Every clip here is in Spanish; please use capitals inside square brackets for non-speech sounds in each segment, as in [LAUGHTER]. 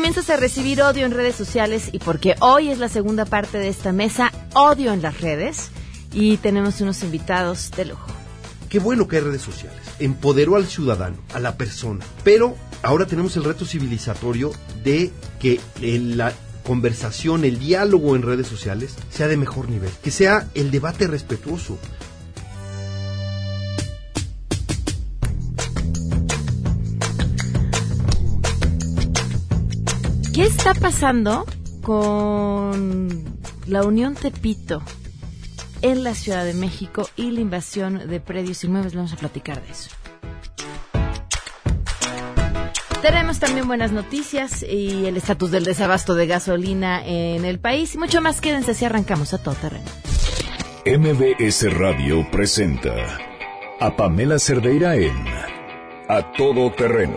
comienzas a recibir odio en redes sociales? Y porque hoy es la segunda parte de esta mesa, odio en las redes. Y tenemos unos invitados de lujo. Qué bueno que hay redes sociales. Empoderó al ciudadano, a la persona. Pero ahora tenemos el reto civilizatorio de que la conversación, el diálogo en redes sociales sea de mejor nivel. Que sea el debate respetuoso. ¿Qué está pasando con la Unión Tepito en la Ciudad de México y la invasión de predios inmuebles? Vamos a platicar de eso. Tenemos también buenas noticias y el estatus del desabasto de gasolina en el país y mucho más. Quédense si arrancamos a todo terreno. MBS Radio presenta a Pamela Cerdeira en A Todo Terreno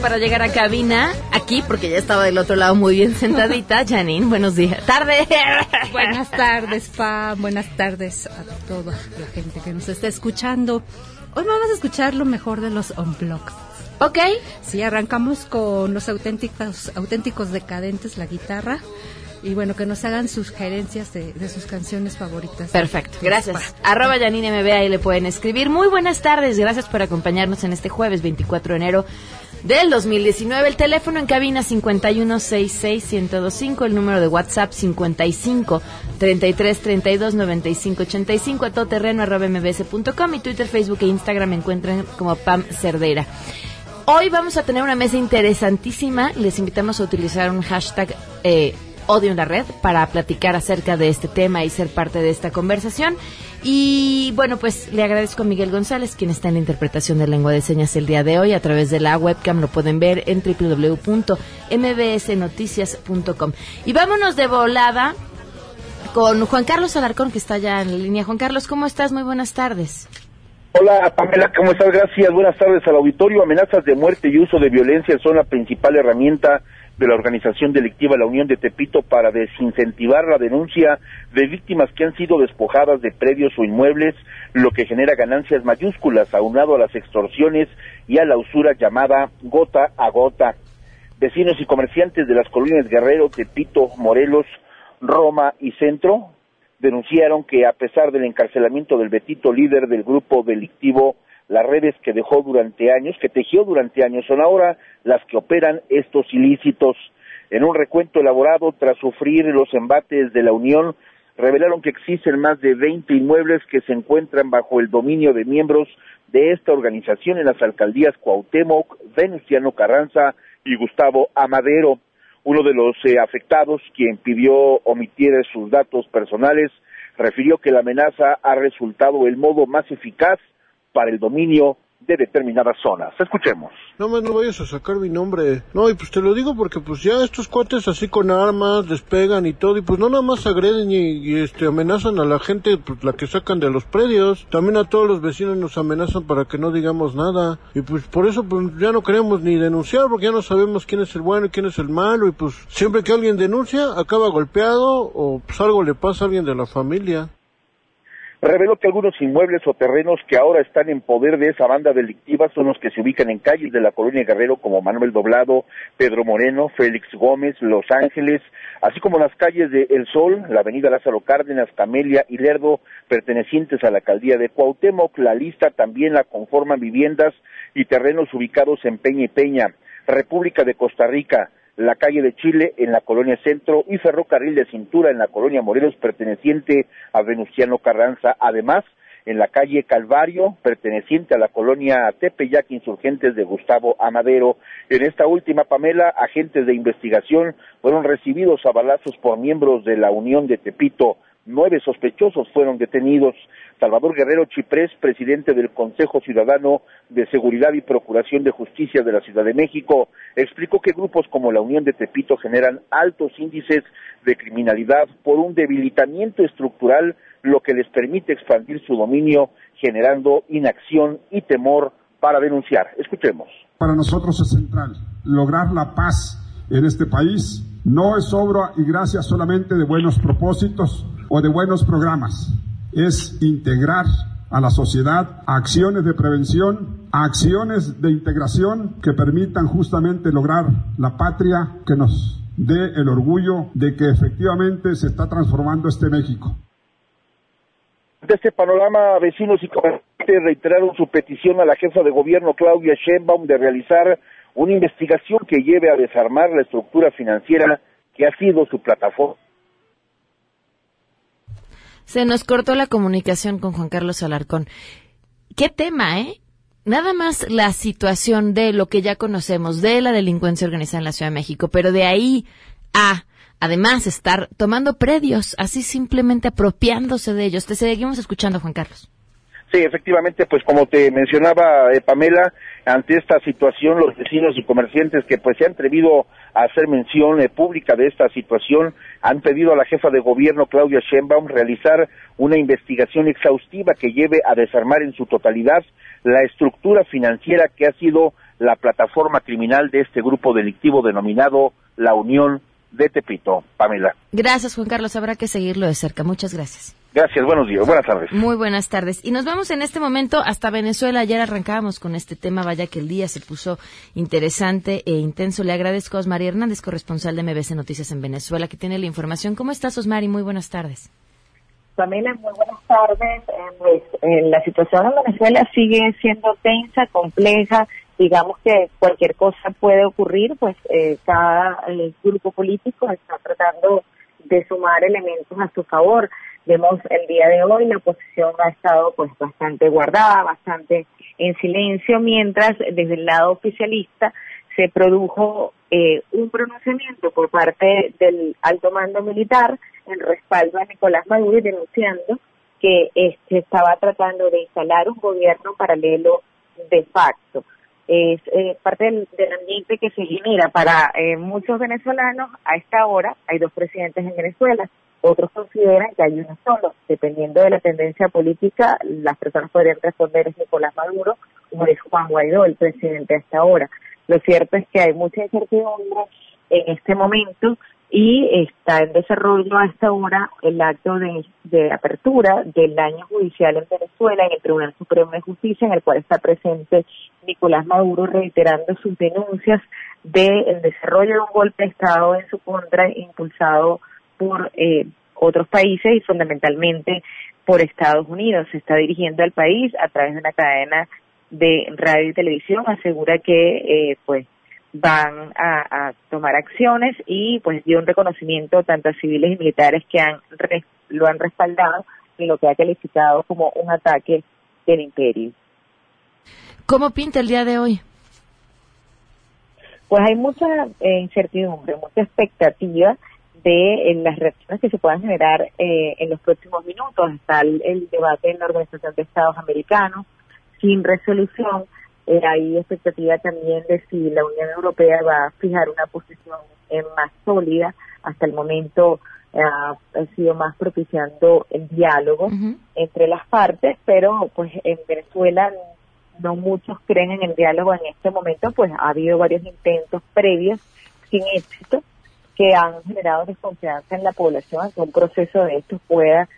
Para llegar a cabina, aquí porque ya estaba del otro lado muy bien sentadita. [LAUGHS] Janine, buenos días. Tarde. [LAUGHS] Buenas tardes, Pa. Buenas tardes a toda la gente que nos está escuchando. Hoy vamos a escuchar lo mejor de los Unplugged. Ok. Sí, arrancamos con los auténticos, auténticos decadentes, la guitarra. Y bueno, que nos hagan sugerencias de, de sus canciones favoritas. Perfecto, gracias. Arroba Janine MB, ahí le pueden escribir. Muy buenas tardes, gracias por acompañarnos en este jueves 24 de enero del 2019. El teléfono en cabina 5166125, el número de WhatsApp 55 33 32 95 85, a todoterreno arroba mbs.com y Twitter, Facebook e Instagram me encuentran como Pam Cerdera. Hoy vamos a tener una mesa interesantísima. Les invitamos a utilizar un hashtag eh, odio en la red para platicar acerca de este tema y ser parte de esta conversación. Y bueno, pues le agradezco a Miguel González, quien está en la interpretación de lengua de señas el día de hoy a través de la webcam. Lo pueden ver en www.mbsnoticias.com. Y vámonos de volada con Juan Carlos Alarcón, que está ya en la línea. Juan Carlos, ¿cómo estás? Muy buenas tardes. Hola Pamela, ¿cómo estás? Gracias. Buenas tardes al auditorio. Amenazas de muerte y uso de violencia son la principal herramienta de la organización delictiva La Unión de Tepito para desincentivar la denuncia de víctimas que han sido despojadas de predios o inmuebles, lo que genera ganancias mayúsculas aunado a las extorsiones y a la usura llamada gota a gota. Vecinos y comerciantes de las colonias Guerrero, Tepito, Morelos, Roma y Centro denunciaron que a pesar del encarcelamiento del Betito, líder del grupo delictivo las redes que dejó durante años, que tejió durante años, son ahora las que operan estos ilícitos. En un recuento elaborado tras sufrir los embates de la Unión, revelaron que existen más de 20 inmuebles que se encuentran bajo el dominio de miembros de esta organización en las alcaldías Cuauhtémoc, Venustiano Carranza y Gustavo Amadero. Uno de los eh, afectados, quien pidió omitir sus datos personales, refirió que la amenaza ha resultado el modo más eficaz para el dominio de determinadas zonas. Escuchemos. No más no vayas a sacar mi nombre. No, y pues te lo digo porque pues ya estos cuates así con armas despegan y todo y pues no nada más agreden y, este amenazan a la gente pues la que sacan de los predios. También a todos los vecinos nos amenazan para que no digamos nada. Y pues por eso pues ya no queremos ni denunciar porque ya no sabemos quién es el bueno y quién es el malo y pues siempre que alguien denuncia acaba golpeado o pues algo le pasa a alguien de la familia reveló que algunos inmuebles o terrenos que ahora están en poder de esa banda delictiva son los que se ubican en calles de la colonia Guerrero como Manuel Doblado, Pedro Moreno, Félix Gómez, Los Ángeles, así como las calles de El Sol, la avenida Lázaro Cárdenas, Camelia y Lerdo, pertenecientes a la alcaldía de Cuauhtémoc. La lista también la conforman viviendas y terrenos ubicados en Peña y Peña, República de Costa Rica, la calle de Chile en la colonia Centro y ferrocarril de cintura en la colonia Morelos perteneciente a Venustiano Carranza. Además, en la calle Calvario, perteneciente a la colonia Tepeyac Insurgentes de Gustavo Amadero. En esta última, Pamela, agentes de investigación fueron recibidos a balazos por miembros de la Unión de Tepito. Nueve sospechosos fueron detenidos. Salvador Guerrero Chiprés, presidente del Consejo Ciudadano de Seguridad y Procuración de Justicia de la Ciudad de México, explicó que grupos como la Unión de Tepito generan altos índices de criminalidad por un debilitamiento estructural, lo que les permite expandir su dominio, generando inacción y temor para denunciar. Escuchemos. Para nosotros es central lograr la paz en este país. No es obra y gracias solamente de buenos propósitos o de buenos programas es integrar a la sociedad acciones de prevención, acciones de integración que permitan justamente lograr la patria que nos dé el orgullo de que efectivamente se está transformando este México. De este panorama, vecinos y reiteraron su petición a la jefa de gobierno Claudia Sheinbaum de realizar una investigación que lleve a desarmar la estructura financiera que ha sido su plataforma se nos cortó la comunicación con Juan Carlos Alarcón. ¿Qué tema, eh? Nada más la situación de lo que ya conocemos de la delincuencia organizada en la Ciudad de México, pero de ahí a además estar tomando predios, así simplemente apropiándose de ellos. Te seguimos escuchando, Juan Carlos. Sí, efectivamente, pues como te mencionaba eh, Pamela, ante esta situación los vecinos y comerciantes que pues se han atrevido a hacer mención eh, pública de esta situación han pedido a la jefa de gobierno Claudia Sheinbaum realizar una investigación exhaustiva que lleve a desarmar en su totalidad la estructura financiera que ha sido la plataforma criminal de este grupo delictivo denominado la Unión de Tepito. Pamela. Gracias, Juan Carlos. Habrá que seguirlo de cerca. Muchas gracias. Gracias, buenos días, buenas tardes. Muy buenas tardes. Y nos vamos en este momento hasta Venezuela. Ayer arrancábamos con este tema, vaya que el día se puso interesante e intenso. Le agradezco a Osmari Hernández, corresponsal de MBC Noticias en Venezuela, que tiene la información. ¿Cómo estás, Osmari? Muy buenas tardes. Pamela, muy buenas tardes. Eh, pues, eh, la situación en Venezuela sigue siendo tensa, compleja. Digamos que cualquier cosa puede ocurrir, pues eh, cada grupo político está tratando de sumar elementos a su favor. Vemos el día de hoy la oposición ha estado pues bastante guardada, bastante en silencio, mientras desde el lado oficialista se produjo eh, un pronunciamiento por parte del alto mando militar en respaldo a Nicolás Maduro denunciando que este estaba tratando de instalar un gobierno paralelo de facto. Es eh, parte del, ambiente que se genera para eh, muchos venezolanos a esta hora. Hay dos presidentes en Venezuela, otros consideran que hay uno solo. Dependiendo de la tendencia política, las personas podrían responder es Nicolás Maduro o es Juan Guaidó, el presidente hasta ahora. Lo cierto es que hay mucha incertidumbre en este momento y está en desarrollo hasta ahora el acto de, de, apertura del año judicial en Venezuela en el Tribunal Supremo de Justicia, en el cual está presente Nicolás Maduro reiterando sus denuncias del desarrollo de un golpe de Estado en su contra impulsado por eh, otros países y fundamentalmente por Estados Unidos. Se está dirigiendo al país a través de una cadena de radio y televisión. Asegura que eh, pues van a, tomar acciones y pues dio un reconocimiento tanto a civiles y militares que han lo han respaldado y lo que ha calificado como un ataque del imperio. ¿Cómo pinta el día de hoy? Pues hay mucha eh, incertidumbre, mucha expectativa de las reacciones que se puedan generar eh, en los próximos minutos. Está el, debate en la Organización de Estados Americanos sin resolución. Eh, hay expectativa también de si la Unión Europea va a fijar una posición eh, más sólida. Hasta el momento ha sido más propiciando el diálogo entre las partes, pero pues en Venezuela no muchos creen en el diálogo en este momento, pues ha habido varios intentos previos sin éxito que han generado desconfianza en la población que un proceso de estos pueda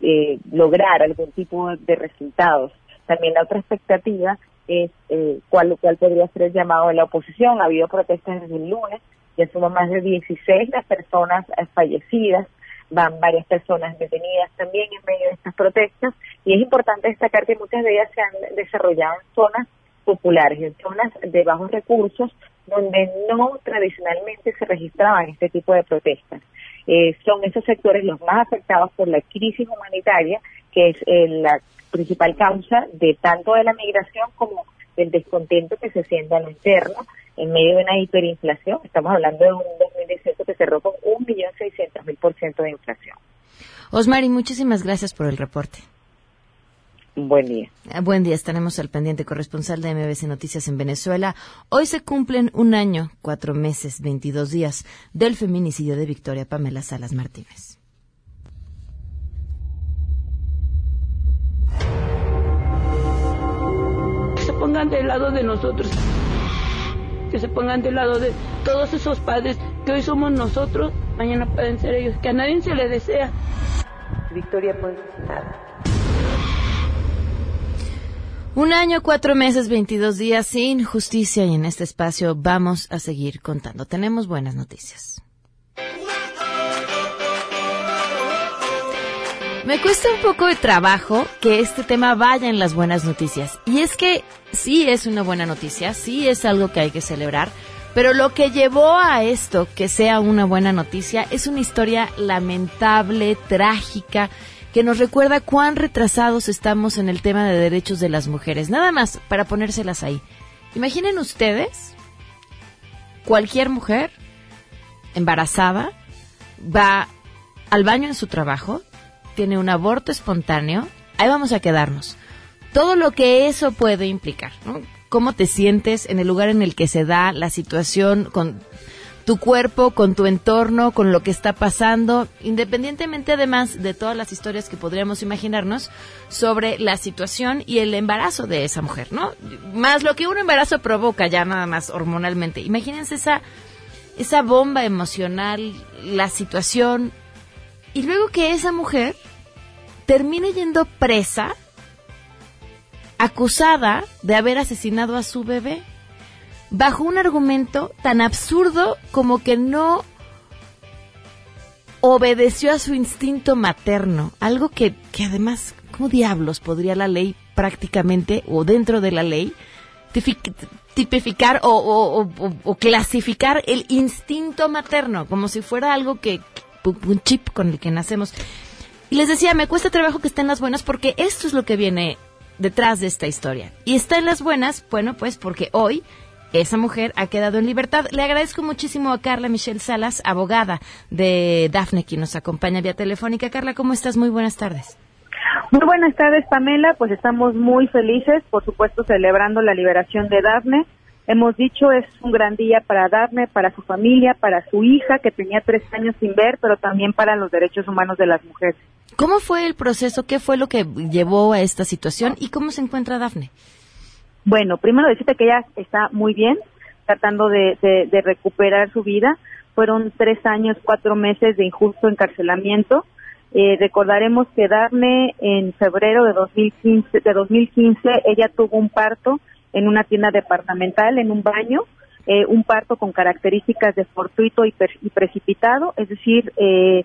eh, lograr algún tipo de resultados. También la otra expectativa es eh, cuál, cuál podría ser el llamado de la oposición. Ha habido protestas desde el lunes, ya suman más de 16 las personas eh, fallecidas, van varias personas detenidas también en medio de estas protestas y es importante destacar que muchas de ellas se han desarrollado en zonas populares, en zonas de bajos recursos, donde no tradicionalmente se registraban este tipo de protestas. Eh, son esos sectores los más afectados por la crisis humanitaria, que es eh, la principal causa de tanto de la migración como del descontento que se siente a lo interno en medio de una hiperinflación. Estamos hablando de un 2018 que cerró con 1.600.000% por ciento de inflación. Osmari, muchísimas gracias por el reporte. Buen día. Ah, buen día, estaremos al pendiente corresponsal de MBC Noticias en Venezuela. Hoy se cumplen un año, cuatro meses, 22 días del feminicidio de Victoria Pamela Salas Martínez. Que se pongan del lado de nosotros, que se pongan del lado de todos esos padres que hoy somos nosotros, mañana pueden ser ellos, que a nadie se le desea. Victoria fue asesinada un año, cuatro meses, veintidós días sin justicia y en este espacio vamos a seguir contando. Tenemos buenas noticias. Me cuesta un poco de trabajo que este tema vaya en las buenas noticias. Y es que sí es una buena noticia, sí es algo que hay que celebrar, pero lo que llevó a esto que sea una buena noticia es una historia lamentable, trágica, que nos recuerda cuán retrasados estamos en el tema de derechos de las mujeres. Nada más para ponérselas ahí. Imaginen ustedes, cualquier mujer embarazada va al baño en su trabajo, tiene un aborto espontáneo, ahí vamos a quedarnos. Todo lo que eso puede implicar, ¿no? Cómo te sientes en el lugar en el que se da la situación con tu cuerpo, con tu entorno, con lo que está pasando, independientemente además de todas las historias que podríamos imaginarnos sobre la situación y el embarazo de esa mujer, ¿no? Más lo que un embarazo provoca ya nada más hormonalmente. Imagínense esa, esa bomba emocional, la situación, y luego que esa mujer termine yendo presa, acusada de haber asesinado a su bebé bajo un argumento tan absurdo como que no obedeció a su instinto materno, algo que, que además, ¿cómo diablos podría la ley prácticamente o dentro de la ley tipificar o, o, clasificar el instinto materno como si fuera algo que un chip con el que nacemos? Y les decía, me cuesta trabajo que estén las buenas porque esto es lo que viene detrás de esta historia. Y está en las buenas, bueno, pues porque hoy esa mujer ha quedado en libertad. Le agradezco muchísimo a Carla Michelle Salas, abogada de Dafne, quien nos acompaña vía telefónica. Carla, ¿cómo estás? Muy buenas tardes. Muy buenas tardes, Pamela. Pues estamos muy felices, por supuesto, celebrando la liberación de Dafne. Hemos dicho es un gran día para Dafne, para su familia, para su hija que tenía tres años sin ver, pero también para los derechos humanos de las mujeres. ¿Cómo fue el proceso? ¿Qué fue lo que llevó a esta situación? ¿Y cómo se encuentra Dafne? Bueno, primero decirte que ella está muy bien, tratando de, recuperar su vida. Fueron tres años, cuatro meses de injusto encarcelamiento. Eh, recordaremos que Darne en febrero de 2015, de 2015 ella tuvo un parto en una tienda departamental, en un baño, eh, un parto con características de fortuito y, precipitado, es decir, eh,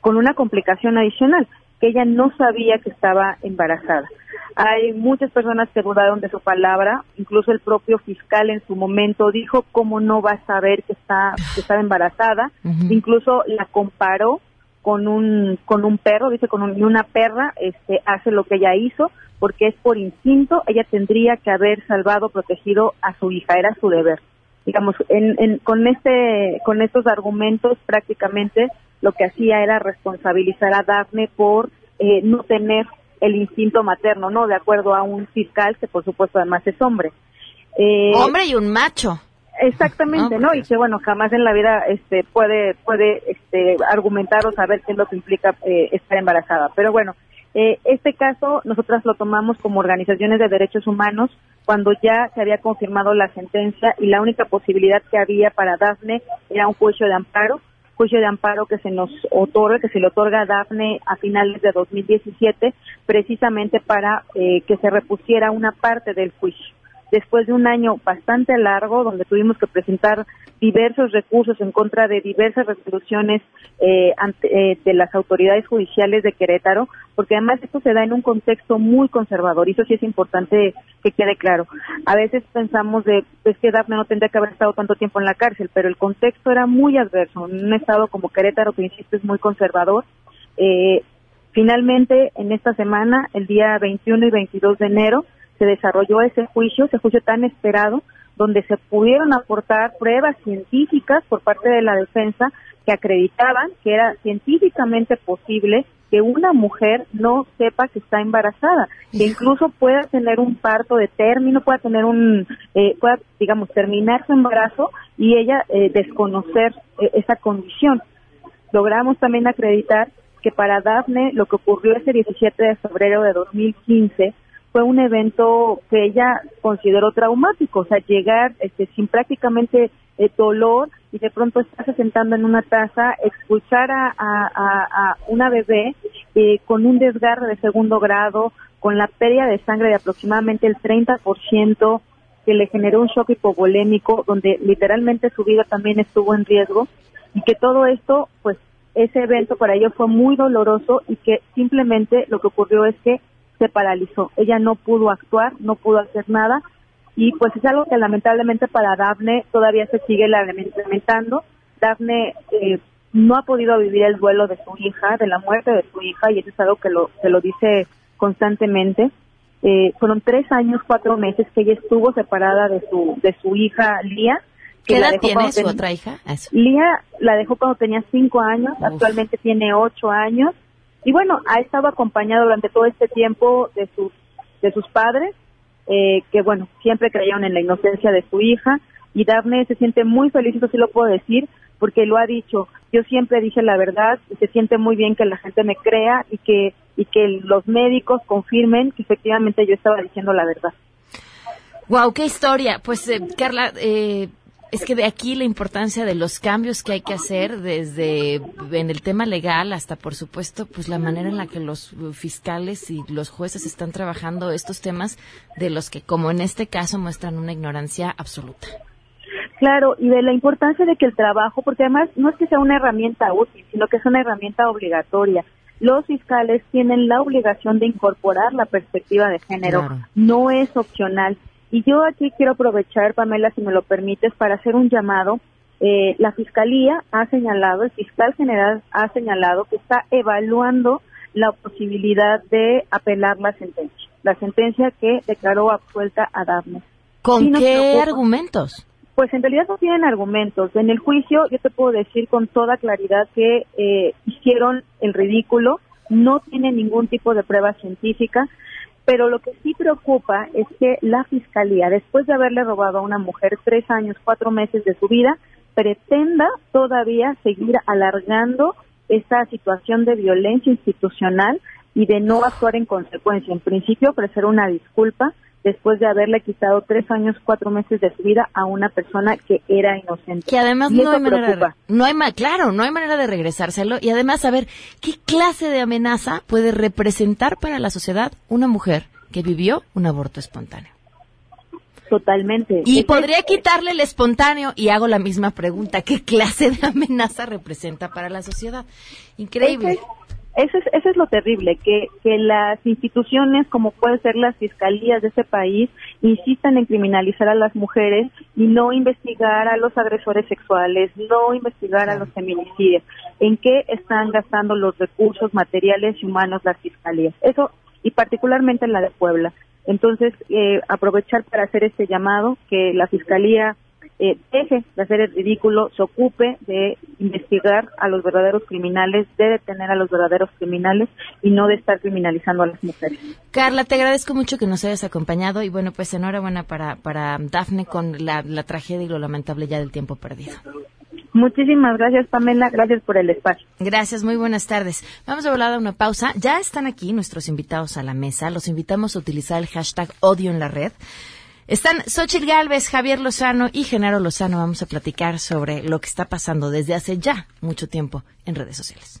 con una complicación adicional, que ella no sabía que estaba embarazada. Hay muchas personas que dudaron de su palabra, incluso el propio fiscal en su momento dijo cómo no va a saber que está que está embarazada, incluso la comparó con un con un perro, dice con una perra este hace lo que ella hizo porque es por instinto, ella tendría que haber salvado, protegido a su hija, era su deber. Digamos, en, con este con estos argumentos prácticamente lo que hacía era responsabilizar a Daphne por eh, no tener el instinto materno, ¿no? De acuerdo a un fiscal que por supuesto además es hombre. Eh, hombre y un macho. Exactamente, ¿no? Y que bueno, jamás en la vida este puede puede este argumentar o saber qué es lo que implica eh, estar embarazada. Pero bueno, eh, este caso nosotras lo tomamos como organizaciones de derechos humanos cuando ya se había confirmado la sentencia y la única posibilidad que había para Dafne era un juicio de amparo juicio de amparo que se nos otorga, que se le otorga a Dafne a finales de 2017, precisamente para eh, que se repusiera una parte del juicio. Después de un año bastante largo, donde tuvimos que presentar diversos recursos en contra de diversas resoluciones eh, ante, eh, de las autoridades judiciales de Querétaro, porque además esto se da en un contexto muy conservador, y eso sí es importante que quede claro. A veces pensamos de, pues que Dafne no tendría que haber estado tanto tiempo en la cárcel, pero el contexto era muy adverso, en un estado como Querétaro, que insisto es muy conservador. Eh, finalmente, en esta semana, el día 21 y 22 de enero, se desarrolló ese juicio, ese juicio tan esperado, donde se pudieron aportar pruebas científicas por parte de la defensa que acreditaban que era científicamente posible que una mujer no sepa que está embarazada, que incluso pueda tener un parto de término, pueda tener un, eh, pueda, digamos, terminar su embarazo y ella eh, desconocer eh, esa condición. Logramos también acreditar que para Dafne lo que ocurrió ese 17 de febrero de 2015 fue un evento que ella consideró traumático, o sea, llegar este, sin prácticamente eh, dolor y de pronto estarse sentando en una taza, expulsar a, a, una bebé eh, con un desgarre de segundo grado, con la pérdida de sangre de aproximadamente el 30%, que le generó un shock hipovolémico, donde literalmente su vida también estuvo en riesgo, y que todo esto, pues, ese evento para ellos fue muy doloroso y que simplemente lo que ocurrió es que se paralizó. Ella no pudo actuar, no pudo hacer nada y pues es algo que lamentablemente para Dafne todavía se sigue lamentando. Dafne eh, no ha podido vivir el duelo de su hija, de la muerte de su hija y eso es algo que lo, se lo dice constantemente. Eh, fueron tres años, cuatro meses que ella estuvo separada de su, de su hija Lía. ¿Qué edad tiene su otra hija? Lía la dejó cuando tenía cinco años, actualmente tiene ocho años y bueno, ha estado acompañado durante todo este tiempo de sus, de sus padres, eh, que bueno, siempre creyeron en la inocencia de su hija. Y Daphne se siente muy feliz, eso sí lo puedo decir, porque lo ha dicho. Yo siempre dije la verdad y se siente muy bien que la gente me crea y que, y que los médicos confirmen que efectivamente yo estaba diciendo la verdad. Wow, qué historia. Pues eh, Carla, eh, es que de aquí la importancia de los cambios que hay que hacer desde en el tema legal hasta por supuesto pues la manera en la que los fiscales y los jueces están trabajando estos temas de los que como en este caso muestran una ignorancia absoluta. Claro, y de la importancia de que el trabajo, porque además no es que sea una herramienta útil, sino que es una herramienta obligatoria. Los fiscales tienen la obligación de incorporar la perspectiva de género, no es opcional. Y yo aquí quiero aprovechar, Pamela, si me lo permites, para hacer un llamado. Eh, la Fiscalía ha señalado, el fiscal general ha señalado que está evaluando la posibilidad de apelar la sentencia, la sentencia que declaró absuelta a Daphne. ¿Con qué argumentos? Pues en realidad no tienen argumentos. En el juicio yo te puedo decir con toda claridad que eh, hicieron el ridículo, no tienen ningún tipo de prueba científica, pero lo que sí preocupa es que la Fiscalía, después de haberle robado a una mujer tres años, cuatro meses de su vida, pretenda todavía seguir alargando esta situación de violencia institucional y de no actuar en consecuencia. En principio, ofrecer una disculpa después de haberle quitado tres años, cuatro meses de su vida a una persona que era inocente. Que además no hay manera de, no hay claro, no hay manera de regresárselo y además saber qué clase de amenaza puede representar para la sociedad una mujer que vivió un aborto espontáneo. Totalmente. Y podría quitarle el espontáneo y hago la misma pregunta, ¿qué clase de amenaza representa para la sociedad? Increíble. Eso es, eso es lo terrible, que, que las instituciones, como pueden ser las fiscalías de ese país, insistan en criminalizar a las mujeres y no investigar a los agresores sexuales, no investigar a los feminicidios. ¿En qué están gastando los recursos materiales y humanos las fiscalías? Eso, y particularmente en la de Puebla. Entonces, eh, aprovechar para hacer este llamado, que la Fiscalía eh, deje de hacer el ridículo, se ocupe de investigar a los verdaderos criminales, de detener a los verdaderos criminales y no de estar criminalizando a las mujeres. Carla, te agradezco mucho que nos hayas acompañado y bueno, pues enhorabuena para, para Dafne con la, la tragedia y lo lamentable ya del tiempo perdido. Muchísimas gracias, Pamela. Gracias por el espacio. Gracias, muy buenas tardes. Vamos a volar a una pausa. Ya están aquí nuestros invitados a la mesa. Los invitamos a utilizar el hashtag odio en la red. Están Xochitl Galvez, Javier Lozano y Genaro Lozano. Vamos a platicar sobre lo que está pasando desde hace ya mucho tiempo en redes sociales.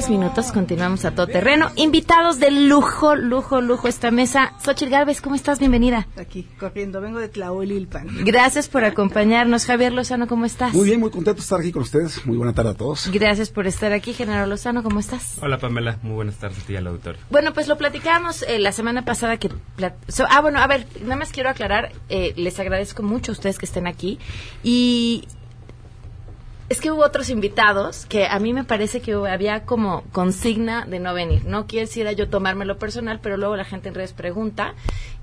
23 minutos, continuamos a todo terreno. Invitados de lujo, lujo, lujo esta mesa. Xochitl Galvez, ¿cómo estás? Bienvenida. Aquí, corriendo, vengo de Tlahuelilpan. Gracias por acompañarnos. Javier Lozano, ¿cómo estás? Muy bien, muy contento de estar aquí con ustedes. Muy buena tarde a todos. Gracias por estar aquí, General Lozano, ¿cómo estás? Hola Pamela, muy buenas tardes a ti al auditorio. Bueno, pues lo platicamos eh, la semana pasada que... ah, bueno, a ver, nada más quiero aclarar, eh, les agradezco mucho a ustedes que estén aquí y es que hubo otros invitados que a mí me parece que había como consigna de no venir. No quisiera yo tomármelo personal, pero luego la gente en redes pregunta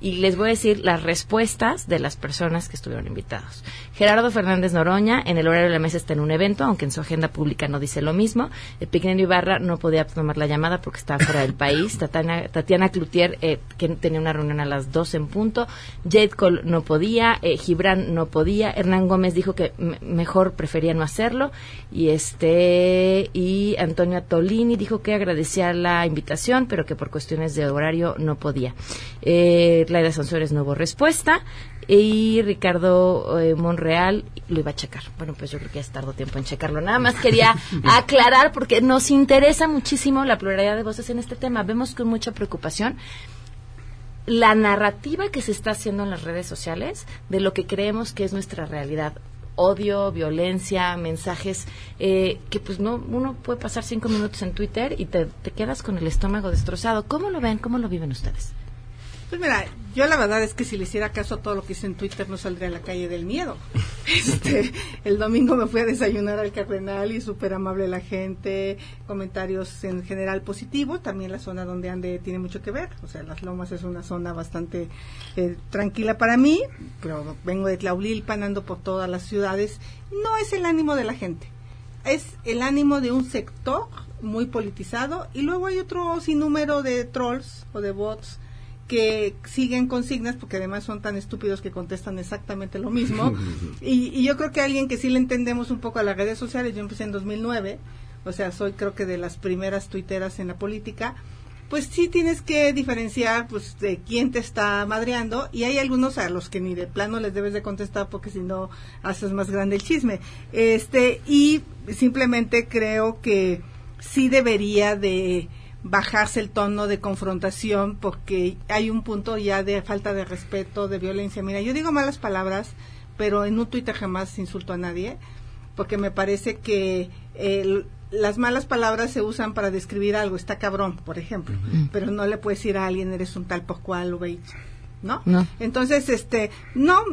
y les voy a decir las respuestas de las personas que estuvieron invitados. Gerardo Fernández Noroña, en el horario de la mesa está en un evento, aunque en su agenda pública no dice lo mismo. El pequeño Ibarra no podía tomar la llamada porque estaba fuera del país. [COUGHS] Tatiana, Tatiana Cloutier, eh, que tenía una reunión a las 12 en punto. Jade Cole no podía. Eh, Gibran no podía. Hernán Gómez dijo que mejor prefería no hacerlo y este y Antonio Tolini dijo que agradecía la invitación pero que por cuestiones de horario no podía eh, Laida Sansores no hubo respuesta y Ricardo eh, Monreal lo iba a checar. Bueno, pues yo creo que ya tardó tiempo en checarlo. Nada más quería [LAUGHS] aclarar porque nos interesa muchísimo la pluralidad de voces en este tema. Vemos con mucha preocupación la narrativa que se está haciendo en las redes sociales de lo que creemos que es nuestra realidad odio, violencia, mensajes eh, que pues no uno puede pasar cinco minutos en Twitter y te, te quedas con el estómago destrozado. ¿Cómo lo ven? ¿Cómo lo viven ustedes? Pues mira, yo la verdad es que si le hiciera caso a todo lo que hice en Twitter no saldría a la calle del miedo. [LAUGHS] Este, el domingo me fui a desayunar al Cardenal y súper amable la gente, comentarios en general positivos, también la zona donde ande tiene mucho que ver, o sea, Las Lomas es una zona bastante eh, tranquila para mí, pero vengo de Tlaulilpan, ando por todas las ciudades, no es el ánimo de la gente, es el ánimo de un sector muy politizado y luego hay otro sinnúmero de trolls o de bots que siguen consignas porque además son tan estúpidos que contestan exactamente lo mismo. [LAUGHS] y, yo creo que alguien que sí le entendemos un poco a las redes sociales, yo empecé en 2009, o sea, soy creo que de las primeras tuiteras en la política, pues sí tienes que diferenciar pues de quién te está madreando y hay algunos a los que ni de plano les debes de contestar porque si no haces más grande el chisme. Este, y simplemente creo que sí debería de bajarse el tono de confrontación porque hay un punto ya de falta de respeto, de violencia. Mira, yo digo malas palabras, pero en un Twitter jamás insulto a nadie, porque me parece que las malas palabras se usan para describir algo, está cabrón, por ejemplo, pero no le puedes decir a alguien eres un tal por cual o veis. ¿no? Entonces, este, no,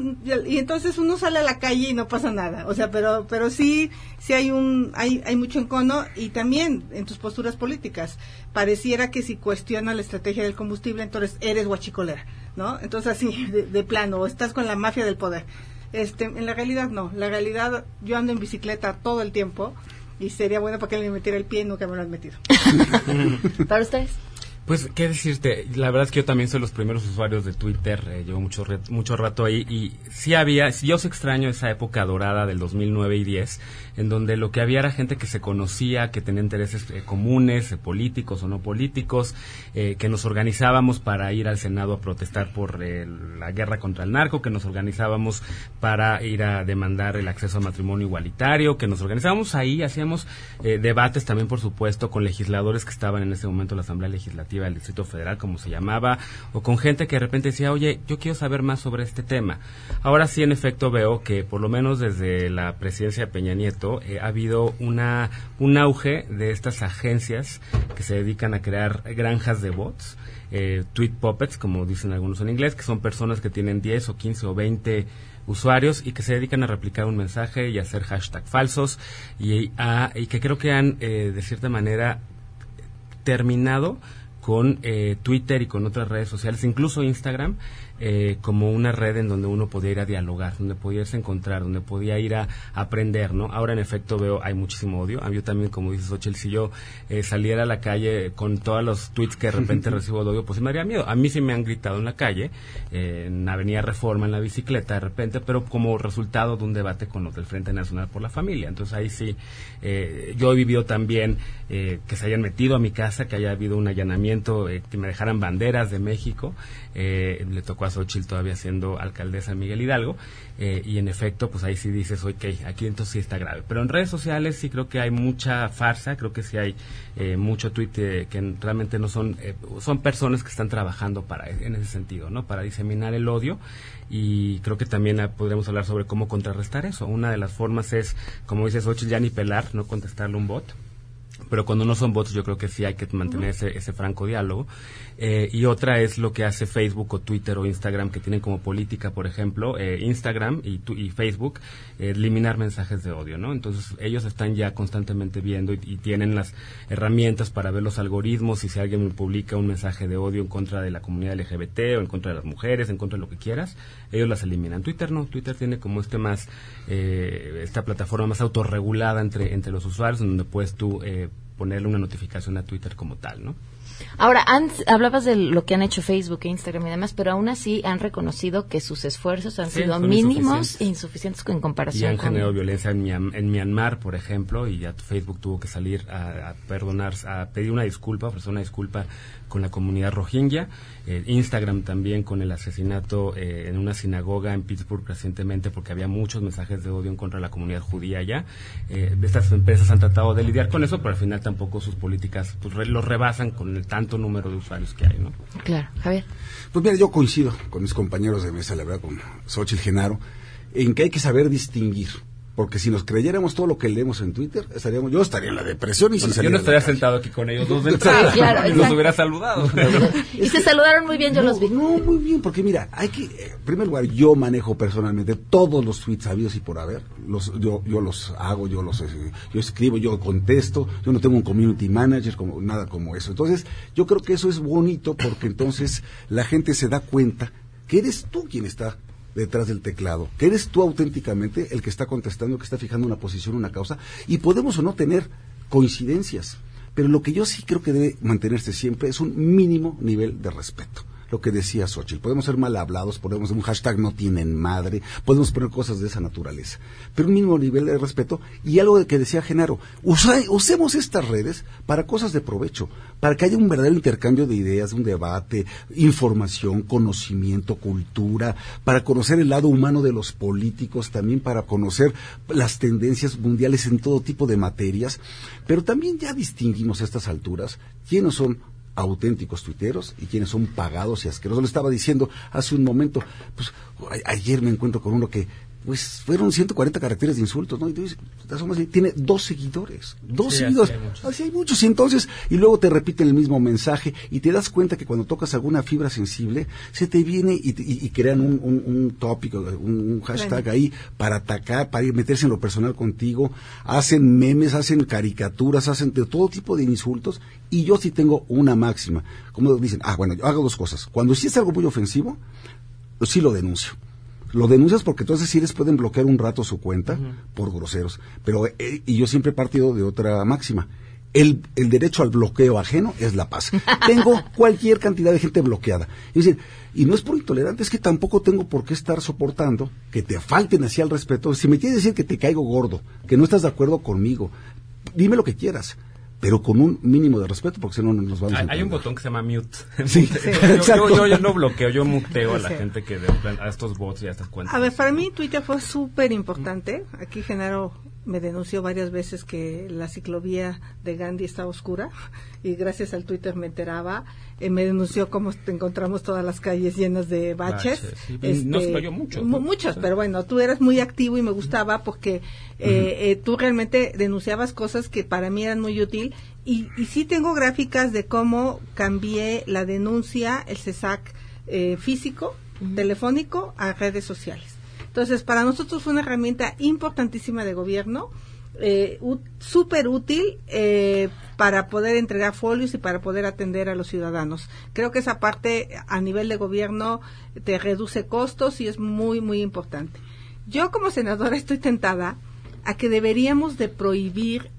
y entonces uno sale a la calle y no pasa nada, o sea, pero, pero sí, sí hay un, hay, hay mucho encono y también en tus posturas políticas, pareciera que si cuestiona la estrategia del combustible, entonces eres guachicolera, ¿no? Entonces así, de, plano, o estás con la mafia del poder. Este, en la realidad no, la realidad, yo ando en bicicleta todo el tiempo y sería bueno para que le metiera el pie y nunca me lo han metido. [LAUGHS] ¿Para ustedes? Pues, ¿qué decirte? La verdad es que yo también soy los primeros usuarios de Twitter, eh, llevo mucho, mucho rato ahí y sí había, yo se extraño esa época dorada del 2009 y 10, en donde lo que había era gente que se conocía, que tenía intereses eh, comunes, eh, políticos o no políticos, que nos organizábamos para ir al Senado a protestar por la guerra contra el narco, que nos organizábamos para ir a demandar el acceso al matrimonio igualitario, que nos organizábamos ahí, hacíamos debates también, por supuesto, con legisladores que estaban en ese momento en la Asamblea Legislativa del Distrito Federal, como se llamaba, o con gente que de repente decía, oye, yo quiero saber más sobre este tema. Ahora sí, en efecto, veo que por lo menos desde la presidencia de Peña Nieto eh, ha habido una, un auge de estas agencias que se dedican a crear granjas de bots. Eh, tweet puppets, como dicen algunos en inglés, que son personas que tienen 10 o 15 o 20 usuarios y que se dedican a replicar un mensaje y a hacer hashtag falsos y, y que creo que han, eh, de cierta manera, terminado con eh, Twitter y con otras redes sociales, incluso Instagram, eh, como una red en donde uno podía ir a dialogar, donde podía irse a encontrar, donde podía ir a aprender, ¿no? Ahora en efecto veo, hay muchísimo odio. A mí también, como dices, Ochel, si yo eh, saliera a la calle con todos los tweets que de repente [LAUGHS] recibo de odio, pues me haría miedo. A mí sí me han gritado en la calle, eh, en Avenida Reforma, en la bicicleta, de repente, pero como resultado de un debate con los del Frente Nacional por la Familia. Entonces ahí sí, eh, yo he vivido también eh, que se hayan metido a mi casa, que haya habido un allanamiento, eh, que me dejaran banderas de México. Eh, le tocó Xochitl todavía siendo alcaldesa de Miguel Hidalgo. eh, y en efecto, pues ahí sí dices, ok, aquí entonces sí está grave. Pero en redes sociales sí creo que hay mucha farsa, creo que sí hay eh, mucho tweet eh, que realmente no son, eh, son personas que están trabajando para en ese sentido, ¿no? Para diseminar el odio y creo que también ah, podremos hablar sobre cómo contrarrestar eso. Una de las formas es, como dices, Xochitl, ya ni pelar, no contestarle un bot pero cuando no son bots yo creo que sí hay que mantener ese, ese franco diálogo. Eh, y otra es lo que hace Facebook o Twitter o Instagram, que tienen como política, por ejemplo, eh, Instagram y, tu- y Facebook, eh, eliminar mensajes de odio, ¿no? Entonces ellos están ya constantemente viendo y, y tienen las herramientas para ver los algoritmos y si alguien publica un mensaje de odio en contra de la comunidad LGBT o en contra de las mujeres, en contra de lo que quieras, ellos las eliminan. Twitter no, Twitter tiene como este más, eh, esta plataforma más autorregulada entre, entre los usuarios, en donde puedes tú eh, ponerle una notificación a Twitter como tal, ¿no? Ahora, antes, hablabas de lo que han hecho Facebook e Instagram y demás, pero aún así han reconocido que sus esfuerzos han Sí, sido mínimos e insuficientes en Y comparación han con... generado violencia en Myanmar, por ejemplo, y ya Facebook tuvo que salir a, a perdonar, a pedir una disculpa, ofrecer una disculpa con la comunidad rohingya. Eh, Instagram también con el asesinato eh, en una sinagoga en Pittsburgh recientemente porque había muchos mensajes de odio en contra de la comunidad judía allá. Eh, estas empresas han tratado de lidiar con eso, pero al final tampoco sus políticas pues, re- los rebasan con el tanto número de usuarios que hay, ¿no? Claro, Javier. Pues mira, yo coincido con mis compañeros de mesa, la verdad, con Xochitl Genaro, en que hay que saber distinguir. Porque si nos creyéramos todo lo que leemos en Twitter, estaríamos, yo estaría en la depresión y Bueno, yo salir no estaría sentado aquí con ellos dos de [LAUGHS] Sí, entrada. claro, los hubiera saludado. [LAUGHS] Y se saludaron muy bien, yo los vi. No, muy bien, porque mira, hay que, eh, en primer lugar, yo manejo personalmente todos los tweets habidos y por haber. Los, yo, yo los hago, yo los, eh, yo escribo, yo contesto. Yo no tengo un community manager, como nada como eso. Entonces, yo creo que eso es bonito porque entonces la gente se da cuenta que eres tú quien está detrás del teclado, que eres tú auténticamente el que está contestando, que está fijando una posición, una causa, y podemos o no tener coincidencias. Pero lo que yo sí creo que debe mantenerse siempre es un mínimo nivel de respeto. Lo que decía Xochitl, podemos ser mal hablados, podemos un hashtag no tienen madre, podemos poner cosas de esa naturaleza, pero un mínimo nivel de respeto y algo que decía Genaro, usemos estas redes para cosas de provecho, para que haya un verdadero intercambio de ideas, un debate, información, conocimiento, cultura, para conocer el lado humano de los políticos, también para conocer las tendencias mundiales en todo tipo de materias, pero también ya distinguimos a estas alturas quiénes son auténticos tuiteros y quienes son pagados y asquerosos. Le estaba diciendo hace un momento, pues ayer me encuentro con uno que pues fueron 140 caracteres de insultos, ¿no? Y tú dices, tiene dos seguidores, dos Sí, seguidores. así hay muchos. Así hay muchos. Y entonces, y luego te repiten el mismo mensaje y te das cuenta que cuando tocas alguna fibra sensible, se te viene y, te- y- y crean un, un, un tópico, un, un hashtag ahí para atacar, para ir meterse en lo personal contigo. Hacen memes, hacen caricaturas, hacen de todo tipo de insultos. Y yo sí tengo una máxima. Como dicen, ah, bueno, yo hago dos cosas. Cuando sí es algo muy ofensivo, sí lo denuncio. Lo denuncias porque entonces sí les pueden bloquear un rato su cuenta por groseros. Pero, eh, y yo siempre he partido de otra máxima. El, el derecho al bloqueo ajeno es la paz. [LAUGHS] Tengo cualquier cantidad de gente bloqueada. Es decir, y no es por intolerante, es que tampoco tengo por qué estar soportando que te falten así al respeto. Si me quieres decir que te caigo gordo, que no estás de acuerdo conmigo, dime lo que quieras, pero con un mínimo de respeto, porque si no no nos vamos a Hay, hay un botón que se llama mute. Sí, [LAUGHS] Mute. sí, yo, exacto. yo- yo- yo no bloqueo, yo muteo a la Sí. gente que de a estos bots y a estas cuentas. A ver, para mí Twitter fue súper importante. Aquí Genaro me denunció varias veces que la ciclovía de Gandhi estaba oscura y gracias al Twitter me enteraba. Eh, me denunció cómo te encontramos todas las calles llenas de baches. Baches, sí, y no solo yo, muchos, mu- ¿no? Muchos, Sí. pero bueno, tú eras muy activo y me gustaba porque eh, eh, tú realmente denunciabas cosas que para mí eran muy útil. Y, y sí tengo gráficas de cómo cambié la denuncia, el CESAC eh, físico, telefónico, a redes sociales. Entonces, para nosotros fue una herramienta importantísima de gobierno eh, súper útil eh, para poder entregar folios y para poder atender a los ciudadanos. Creo que esa parte a nivel de gobierno te reduce costos y es muy, muy importante. Yo como senadora estoy tentada a que deberíamos de prohibir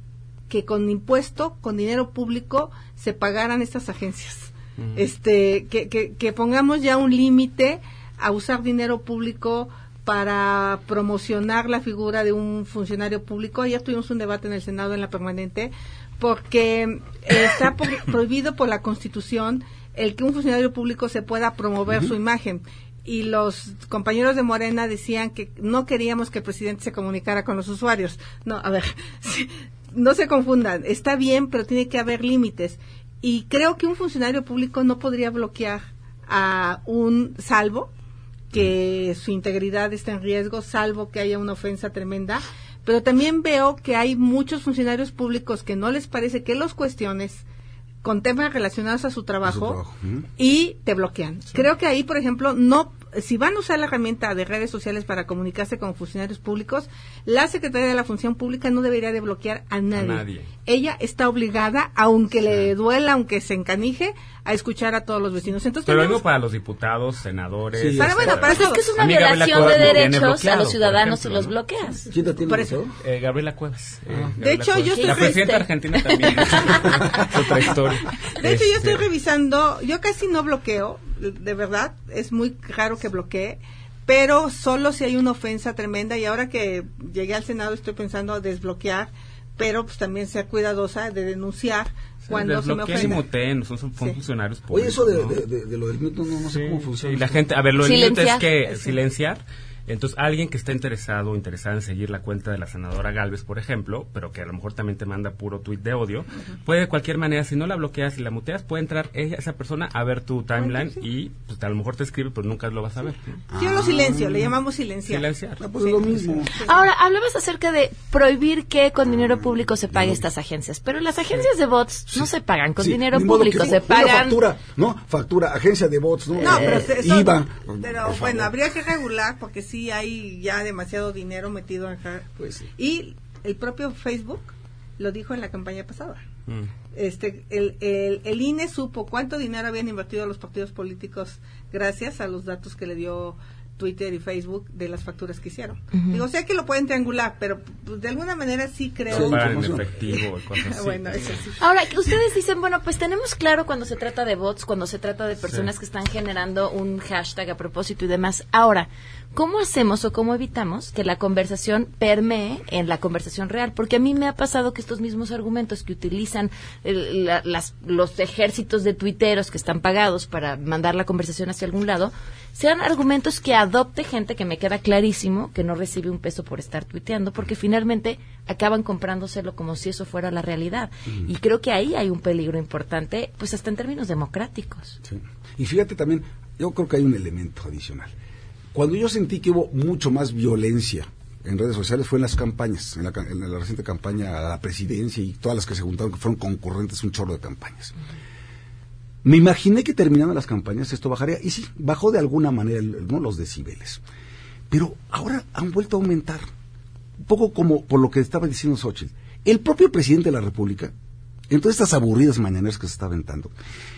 que con impuesto, con dinero público, se pagaran estas agencias. Este, que, que, que pongamos ya un límite a usar dinero público para promocionar la figura de un funcionario público. Ayer tuvimos un debate en el Senado en la permanente porque eh, está por- [COUGHS] prohibido por la Constitución el que un funcionario público se pueda promover su imagen. Y los compañeros de Morena decían que no queríamos que el presidente se comunicara con los usuarios. No, a ver, [LAUGHS] sí, no se confundan. Está bien, pero tiene que haber límites. Y creo que un funcionario público no podría bloquear a un salvo que su integridad está en riesgo, salvo que haya una ofensa tremenda. Pero también veo que hay muchos funcionarios públicos que no les parece que los cuestiones con temas relacionados a su trabajo, y te bloquean. Creo que ahí, por ejemplo, no si van a usar la herramienta de redes sociales para comunicarse con funcionarios públicos, la Secretaría de la Función Pública no debería de bloquear a nadie. nadie. Ella está obligada, aunque le duela, aunque se encanije, a escuchar a todos los vecinos. Entonces, Pero tenemos- digo para los diputados, senadores. Sí, Para- bueno, para Pues es que es una violación de derechos a los ciudadanos ejemplo, si los bloqueas. ¿Quién te tiene Por eso-? Eh, Gabriela Cuevas. eh, Gabriela De hecho, yo estoy La presidenta triste. argentina también. [LAUGHS] otra historia. De hecho, yo estoy Este, revisando, yo casi no bloqueo, de verdad, es muy raro que bloquee, pero solo si hay una ofensa tremenda y ahora que llegué al Senado estoy pensando a desbloquear, pero pues también ser cuidadosa de denunciar cuando se me desbloqueen y muteen, son, son funcionarios públicos. Oye, eso de, ¿no? de, de- de lo del mute, no, no sé cómo funciona. Y la gente, a ver, lo del mute es que silenciar. Entonces, alguien que está interesado o interesada en seguir la cuenta de la senadora Galvez, por ejemplo, pero que a lo mejor también te manda puro tuit de odio, puede de cualquier manera, si no la bloqueas y la muteas, puede entrar ella, esa persona a ver tu timeline y pues, a lo mejor te escribe, pero nunca lo vas a ver. Yo lo silencio, le llamamos silenciar. Silenciar. Ah, pues es lo mismo. Ahora, hablabas acerca de prohibir que con dinero público se pague estas agencias, pero las agencias de bots no se pagan con Sí, dinero público, que se una pagan... factura, ¿no? Factura, agencia de bots, ¿no? No, Eh, pero eso- IVA. Pero bueno, habría que regular porque sí hay ya demasiado dinero metido en acá. Pues sí. Y el propio Facebook lo dijo en la campaña pasada. Mm. Este, el, el, el INE supo cuánto dinero habían invertido los partidos políticos gracias a los datos que le dio Twitter y Facebook de las facturas que hicieron. Ujú. Digo, sé que lo pueden triangular, pero pues, de alguna manera sí creo. En efectivo y cosas [LAUGHS] así. bueno, eso sí. Ahora, ustedes dicen, bueno, pues tenemos claro cuando se trata de bots, cuando se trata de personas que están generando un hashtag a propósito y demás. Ahora, ¿cómo hacemos o cómo evitamos que la conversación permee en la conversación real? Porque a mí me ha pasado que estos mismos argumentos que utilizan el- la- las- los ejércitos de tuiteros que están pagados para mandar la conversación hacia algún lado, sean argumentos que adopte gente que me queda clarísimo que no recibe un peso por estar tuiteando, porque finalmente acaban comprándoselo como si eso fuera la realidad. Y creo que ahí hay un peligro importante, pues hasta en términos democráticos. Sí. Y fíjate también, yo creo que hay un elemento adicional. Cuando yo sentí que hubo mucho más violencia en redes sociales fue en las campañas, en la, reciente campaña a la presidencia y todas las que se juntaron, que fueron concurrentes, un chorro de campañas. Me imaginé que terminando las campañas esto bajaría, y sí, bajó de alguna manera los decibeles. Pero ahora han vuelto a aumentar, un poco como por lo que estaba diciendo Xochitl. El propio presidente de la República, en todas estas aburridas mañaneras que se está aventando,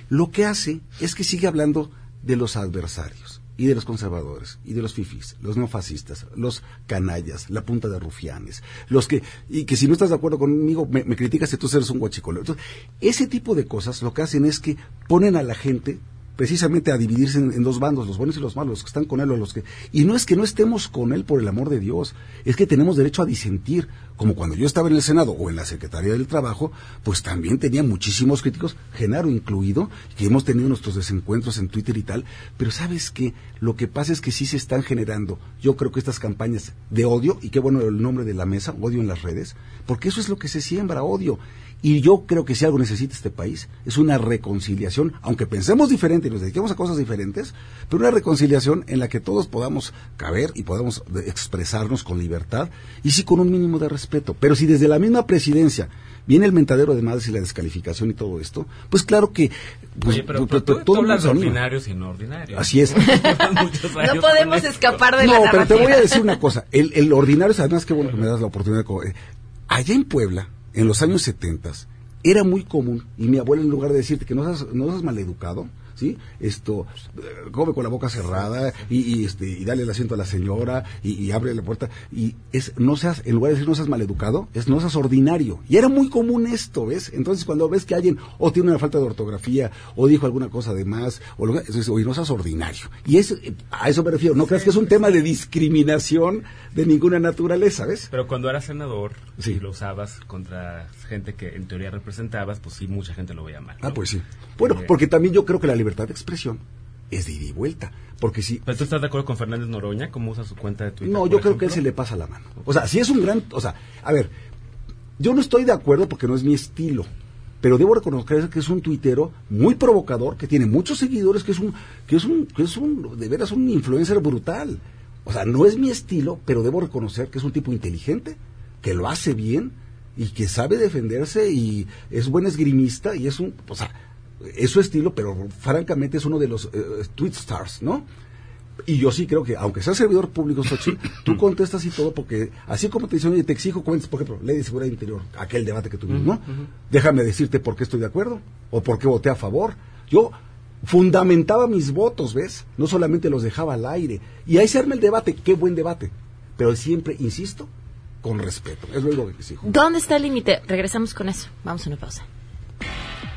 lo que hace es que sigue hablando de los adversarios y de los conservadores y de los fifis, los neofascistas, los canallas, la punta de rufianes, los que y que si no estás de acuerdo conmigo me, criticas que tú eres un guachicolero. Entonces, ese tipo de cosas lo que hacen es que ponen a la gente precisamente a dividirse en, dos bandos, los buenos y los malos, los que están con él o los que... Y no es que no estemos con él por el amor de Dios, es que tenemos derecho a disentir, como cuando yo estaba en el Senado o en la Secretaría del Trabajo, pues también tenía muchísimos críticos, Genaro incluido, que hemos tenido nuestros desencuentros en Twitter y tal, pero sabes que lo que pasa es que sí se están generando, yo creo que estas campañas de odio, y qué bueno el nombre de la mesa, odio en las redes, porque eso es lo que se siembra, odio. Y yo creo que si algo necesita este país es una reconciliación, aunque pensemos diferente y nos dediquemos a cosas diferentes, pero una reconciliación en la que todos podamos caber y podamos de- expresarnos con libertad y sí con un mínimo de respeto. Pero si desde la misma presidencia viene el mentadero de madres y la descalificación y todo esto, pues claro que... Pues, Oye, pero, pues, pero tú, todo tú el mundo hablas de ordinarios y no ordinarios. Así es. [LAUGHS] No podemos escapar de no, la pero te voy a decir una cosa. El, el ordinario, además, qué bueno que me das la oportunidad. de eh, allá en Puebla, en los años 70, era muy común, y mi abuela en lugar de decirte que no seas, no seas maleducado, ¿sí? Esto, eh, come con la boca cerrada y, y, este, y dale el asiento a la señora y, y abre la puerta. Y es, no seas, en lugar de decir no seas maleducado, es no seas ordinario. Y era muy común esto, ¿ves? Entonces cuando ves que alguien o tiene una falta de ortografía o dijo alguna cosa de más, o lo que, entonces, oye, no seas ordinario. Y es, a eso me refiero. No creas que es un tema de discriminación de ninguna naturaleza, ¿ves? Pero cuando eras senador y lo usabas contra gente que en teoría representabas, pues sí, mucha gente lo veía mal. ¿no? Ah, pues sí. Bueno, Eh, porque también yo creo que la libertad de expresión es de ida y vuelta. Porque si... ¿Pero tú estás de acuerdo con Fernández Noroña? ¿Cómo usa su cuenta de Twitter? No, yo creo que él ejemplo? se le pasa la mano. O sea, si es un gran... O sea, a ver, yo no estoy de acuerdo porque no es mi estilo. Pero debo reconocer que es un tuitero muy provocador, que tiene muchos seguidores, que es un, que es un, que es un, de veras un influencer brutal. O sea, no es mi estilo, pero debo reconocer que es un tipo inteligente, que lo hace bien y que sabe defenderse y es buen esgrimista y es un, o sea, es su estilo, pero francamente es uno de los eh, tweet stars, ¿no? Y yo sí creo que, aunque sea servidor público, Xochitl, [CLEARS THROAT] tú contestas y todo, porque así como te dicen, oye, te exijo cuentes, por ejemplo, ley de seguridad interior, aquel debate que tuvimos, ¿no? Déjame decirte por qué estoy de acuerdo o por qué voté a favor. Yo fundamentaba mis votos, ¿ves? No solamente los dejaba al aire. Y ahí se arma el debate, qué buen debate. Pero siempre, insisto, con respeto. Es lo único que exijo. ¿Dónde está el límite? Regresamos con eso. Vamos a una pausa.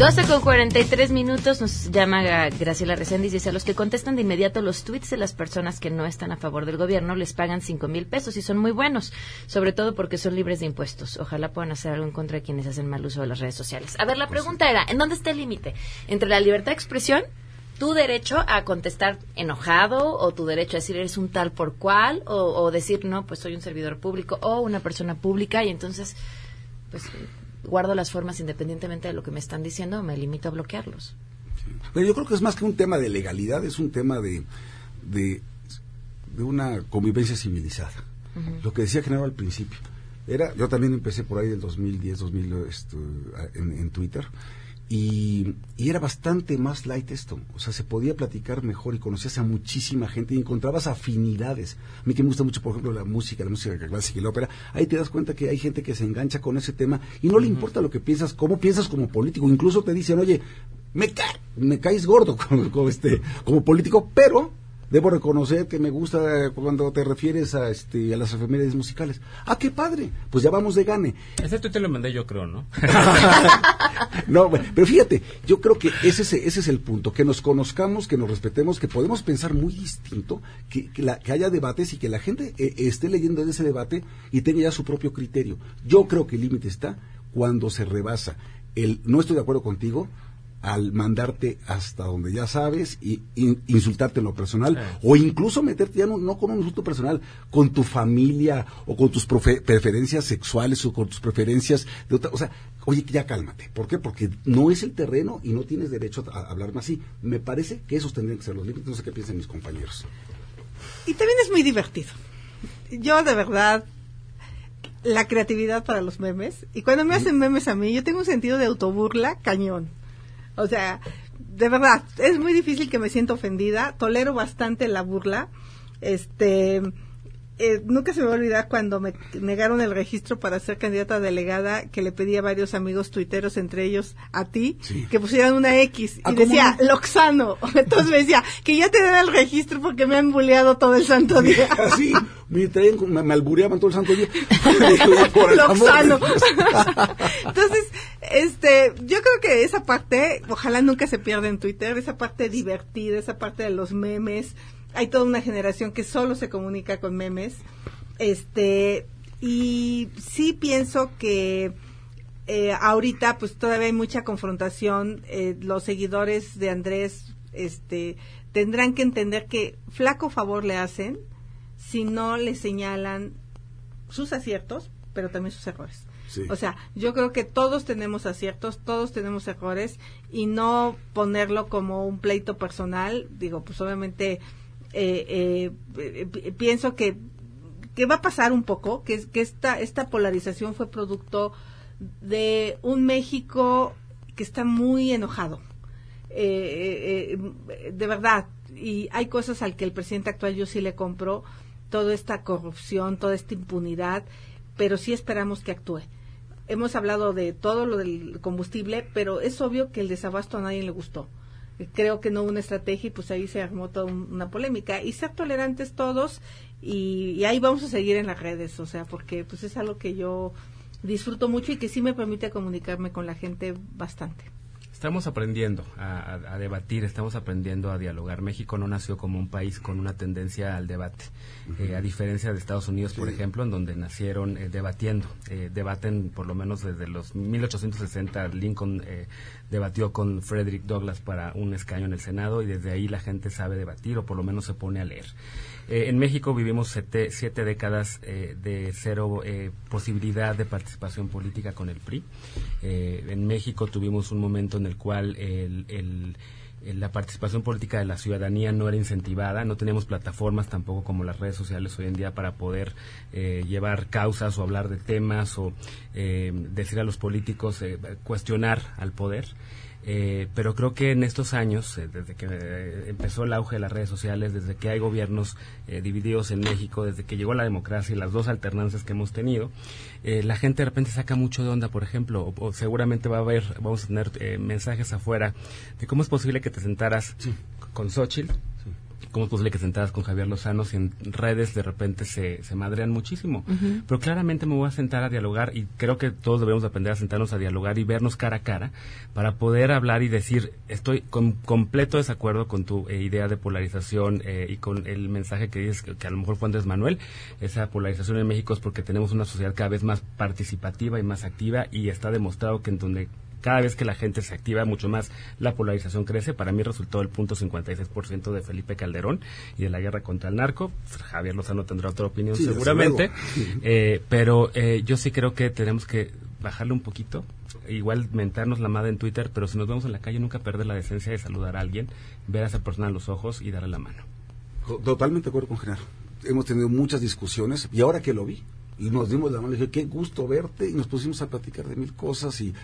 12 con 43 minutos nos llama Graciela Reséndiz. Dice, a los que contestan de inmediato los tweets de las personas que no están a favor del gobierno les pagan 5 mil pesos y son muy buenos, sobre todo porque son libres de impuestos. Ojalá puedan hacer algo en contra de quienes hacen mal uso de las redes sociales. A ver, la pregunta era, ¿en dónde está el límite? Entre la libertad de expresión, tu derecho a contestar enojado o tu derecho a decir eres un tal por cual o, o decir no, pues soy un servidor público o una persona pública y entonces, pues guardo las formas independientemente de lo que me están diciendo, me limito a bloquearlos. Pero yo creo que es más que un tema de legalidad, es un tema de, de, de una convivencia civilizada. Lo que decía Genaro al principio. Era, yo también empecé por ahí del 2010, 2000 esto, en, en Twitter. Y, y, era bastante más light esto. O sea, se podía platicar mejor y conocías a muchísima gente y encontrabas afinidades. A mí que me gusta mucho, por ejemplo, la música, la música clásica y la ópera, ahí te das cuenta que hay gente que se engancha con ese tema y no le importa lo que piensas, cómo piensas como político. Incluso te dicen, oye, me, ca me caes gordo [LAUGHS] como, como, este, como político, pero debo reconocer que me gusta cuando te refieres a este a las efemérides musicales. Ah, qué padre. Pues ya vamos de gane. Ese tuit te lo mandé yo, creo, ¿no? [LAUGHS] no, pero fíjate, yo creo que ese es, ese es el punto, que nos conozcamos, que nos respetemos, que podemos pensar muy distinto, que, que, la, que haya debates y que la gente eh, esté leyendo ese debate y tenga ya su propio criterio. Yo creo que el límite está cuando se rebasa el no estoy de acuerdo contigo, al mandarte hasta donde ya sabes y, in, insultarte en lo personal sí. o incluso meterte ya no, no, con un insulto personal con tu familia o con tus preferencias sexuales o con tus preferencias de otra o sea oye ya cálmate. ¿por qué? porque no es el terreno y no tienes derecho a, a hablarme así. Me parece que esos tendrían que ser los límites. No sé qué piensan mis compañeros. Y también es muy divertido. Yo de verdad la creatividad para los memes y cuando me hacen memes a mí yo tengo un sentido de autoburla cañón o sea, de verdad, es muy difícil que me sienta ofendida. Tolero bastante la burla. Este, eh, nunca se me va a olvidar cuando me negaron el registro para ser candidata delegada, que le pedí a varios amigos tuiteros, entre ellos a ti, sí. que pusieran una X y decía no? Loxano. [LAUGHS] Entonces me decía que ya te den el registro porque me han bulleado todo el santo día. [LAUGHS] Así, me, traen, me, me albureaban todo el santo día. [LAUGHS] Loxano. Entonces, este, yo creo que esa parte, ojalá nunca se pierda en Twitter, esa parte divertida, esa parte de los memes. Hay toda una generación que solo se comunica con memes. Este, y sí pienso que eh, ahorita pues todavía hay mucha confrontación. Eh, los seguidores de Andrés, este, tendrán que entender que flaco favor le hacen si no le señalan sus aciertos, pero también sus errores. O sea, yo creo que todos tenemos aciertos, todos tenemos errores y no ponerlo como un pleito personal. Digo, pues obviamente eh, eh, pienso que, que va a pasar un poco, que, que esta, esta polarización fue producto de un México que está muy enojado. Eh, de verdad, y hay cosas al que el presidente actual yo sí le compro, toda esta corrupción, toda esta impunidad, pero sí esperamos que actúe. Hemos hablado de todo lo del combustible, pero es obvio que el desabasto a nadie le gustó. Creo que no hubo una estrategia y pues ahí se armó toda una polémica. Y ser tolerantes todos y, y ahí vamos a seguir en las redes, o sea, porque pues es algo que yo disfruto mucho y que sí me permite comunicarme con la gente bastante. Estamos aprendiendo a, debatir, estamos aprendiendo a dialogar. México no nació como un país con una tendencia al debate, eh, a diferencia de Estados Unidos, por ejemplo, en donde nacieron eh, debatiendo. Eh, debaten por lo menos desde los 1860. Lincoln debatió con Frederick Douglass para un escaño en el Senado y desde ahí la gente sabe debatir o por lo menos se pone a leer. En México vivimos siete, décadas eh, de cero eh, posibilidad de participación política con el PRI. en México tuvimos un momento en el cual la participación política de la ciudadanía no era incentivada, no teníamos plataformas tampoco como las redes sociales hoy en día para poder llevar causas o hablar de temas o decir a los políticos, cuestionar al poder. Eh, pero creo que en estos años, eh, desde que eh, empezó el auge de las redes sociales, desde que hay gobiernos divididos en México, desde que llegó la democracia y las dos alternancias que hemos tenido, la gente de repente saca mucho de onda, por ejemplo, o, seguramente va a haber, vamos a tener mensajes afuera de cómo es posible que te sentaras con Xochitl ¿Cómo es posible que sentadas con Javier Lozano si en redes de repente se, se madrean muchísimo? Pero claramente me voy a sentar a dialogar y creo que todos debemos aprender a sentarnos a dialogar y vernos cara a cara para poder hablar y decir, estoy con completo desacuerdo con tu eh, idea de polarización eh, y con el mensaje que dices que, a lo mejor fue Andrés Manuel. Esa polarización en México es porque tenemos una sociedad cada vez más participativa y más activa y está demostrado que en donde cada vez que la gente se activa mucho más, la polarización crece. Para mí resultó el punto 56% de Felipe Calderón y de la guerra contra el narco. Javier Lozano tendrá otra opinión seguramente, eh, pero eh, yo sí creo que tenemos que bajarle un poquito, igual mentarnos la madre en Twitter, pero si nos vemos en la calle nunca perder la decencia de saludar a alguien, ver a esa persona a los ojos y darle la mano. Totalmente de acuerdo con Genaro. Hemos tenido muchas discusiones y ahora que lo vi, y nos dimos la mano, le dije, qué gusto verte, y nos pusimos a platicar de mil cosas, y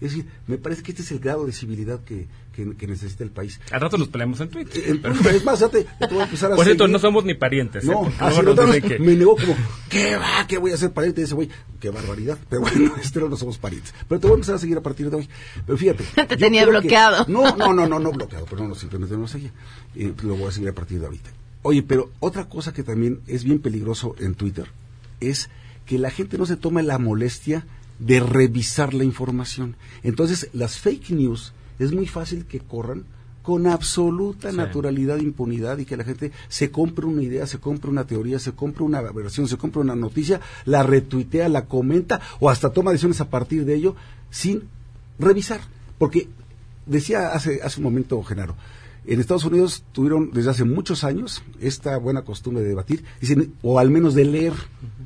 es decir, me parece que este es el grado de civilidad que, que, necesita el país. Al rato nos peleamos en Twitter. Eh, es más, ya te, voy a empezar a Por cierto, no somos ni parientes. ¿eh? No, así no que... me negó como, ¿qué va? ¿Qué voy a hacer pariente de ese güey? Qué barbaridad. Pero bueno, [LAUGHS] este no somos parientes. Pero te voy a empezar a seguir a partir de hoy. Pero fíjate. [LAUGHS] te tenía bloqueado. no, no, no, no, no bloqueado, pero no, simplemente no lo seguía. Y lo voy a seguir a partir de ahorita. Oye, pero otra cosa que también es bien peligroso en Twitter es que la gente no se tome la molestia de revisar la información. Entonces, las fake news es muy fácil que corran con absoluta naturalidad e impunidad y que la gente se compre una idea, se compre una teoría, se compre una versión, se compre una noticia, la retuitea, la comenta o hasta toma decisiones a partir de ello sin revisar. Porque decía hace, hace un momento Genaro, en Estados Unidos tuvieron desde hace muchos años esta buena costumbre de debatir, o al menos de leer,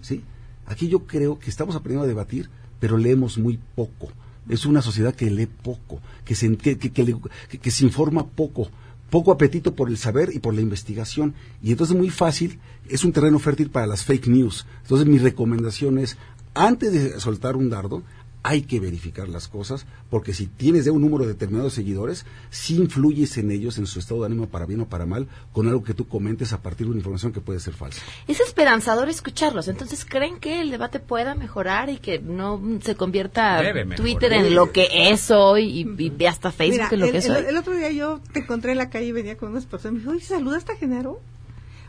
¿sí? Aquí yo creo que estamos aprendiendo a debatir, pero leemos muy poco. Es una sociedad que lee poco, que se, que, se informa poco, poco apetito por el saber y por la investigación. Y entonces muy fácil, es un terreno fértil para las fake news. Entonces mi recomendación es, antes de soltar un dardo, hay que verificar las cosas, porque si tienes ya un número determinado de seguidores, si influyes en ellos, en su estado de ánimo para bien o para mal, con algo que tú comentes a partir de una información que puede ser falsa. Es esperanzador escucharlos. Entonces, ¿creen que el debate pueda mejorar y que no se convierta Twitter en lo que es hoy y, hasta Facebook en lo que es el, hoy? El otro día yo te encontré en la calle y venía con unas personas y me dijo, oye, ¿saludaste a Genaro?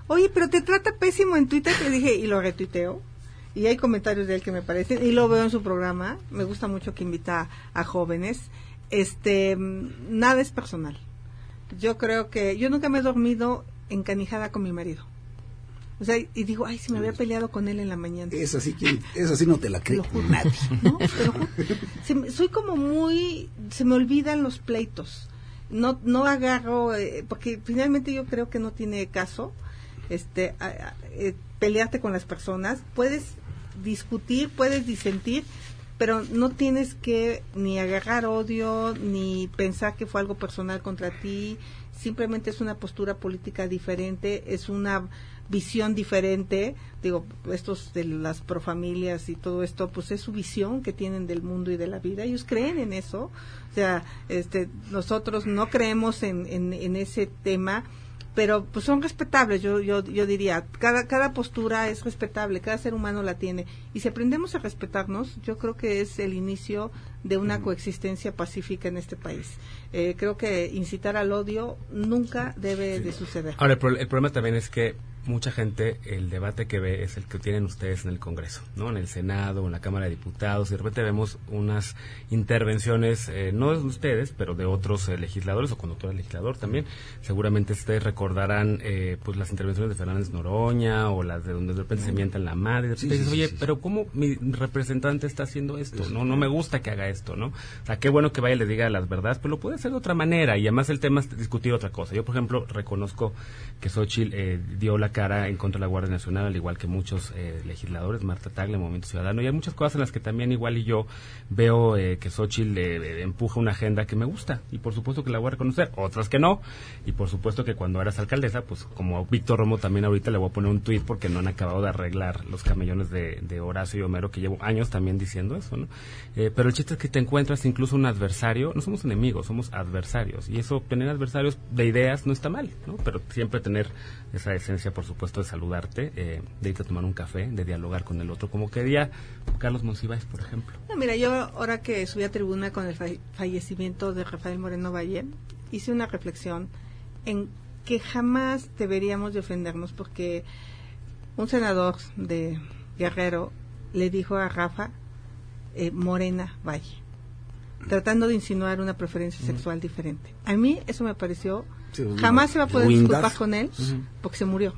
Oye, pero te trata pésimo en Twitter. Le dije, y lo retuiteo y hay comentarios de él que me parecen y lo veo en su programa me gusta mucho que invita a jóvenes este nada es personal yo creo que yo nunca me he dormido encanijada con mi marido o sea, y digo, ay, si me había peleado con él en la mañana. Es así que, es así no te la [LAUGHS] creo nadie. No, pero soy como muy, se me olvidan los pleitos. No, no agarro, eh, porque finalmente yo creo que no tiene caso, este, eh, pelearte con las personas. Puedes discutir, puedes disentir, pero no tienes que ni agarrar odio ni pensar que fue algo personal contra ti, simplemente es una postura política diferente, es una visión diferente, digo, estos de las profamilias y todo esto, pues es su visión que tienen del mundo y de la vida, ellos creen en eso, o sea, este, nosotros no creemos en, en, en ese tema, pero pues son respetables, yo, yo, yo diría, cada, cada postura es respetable, cada ser humano la tiene, y si aprendemos a respetarnos, yo creo que es el inicio de una coexistencia pacífica en este país. Eh, creo que incitar al odio nunca debe de suceder. Ahora, el, pro- el problema también es que mucha gente, el debate que ve es el que tienen ustedes en el Congreso, ¿no? En el Senado, en la Cámara de Diputados, y de repente vemos unas intervenciones, eh, no de ustedes, pero de otros eh, legisladores o conductores legislador también. Seguramente ustedes recordarán, eh, pues, las intervenciones de Fernández Noroña o las de donde de repente se mientan la madre. y De repente Sí, sí, dices, sí, oye, sí, sí. pero ¿cómo mi representante está haciendo esto? No, no me gusta que haga esto, ¿no? O sea, qué bueno que vaya y le diga las verdades, pero lo puede hacer de otra manera y además el tema es discutir otra cosa. Yo, por ejemplo, reconozco que Xochitl eh, dio la cara en contra de la Guardia Nacional, al igual que muchos eh, legisladores, Marta Tagle, Movimiento Ciudadano, y hay muchas cosas en las que también igual y yo veo eh, que Xochitl eh, eh, empuja una agenda que me gusta y por supuesto que la voy a reconocer, otras que no, y por supuesto que cuando eras alcaldesa, pues como Víctor Romo también ahorita le voy a poner un tuit porque no han acabado de arreglar los camellones de, Horacio y Homero, que llevo años también diciendo eso, ¿no? Pero el chiste es que te encuentras incluso un adversario, no somos enemigos, somos adversarios, y eso, tener adversarios de ideas no está mal, ¿no? Pero siempre tener esa esencia, por supuesto, de saludarte, eh, de irte a tomar un café, de dialogar con el otro, como quería Carlos Monsiváis, por ejemplo. No, mira, yo ahora que subí a tribuna con el fa- fallecimiento de Rafael Moreno Valle, hice una reflexión en que jamás deberíamos de ofendernos porque un senador de Guerrero le dijo a Rafa eh, Morena Valle, tratando de insinuar una preferencia sexual diferente. A mí eso me pareció, Sí, jamás se va a poder disculpar con él porque se murió.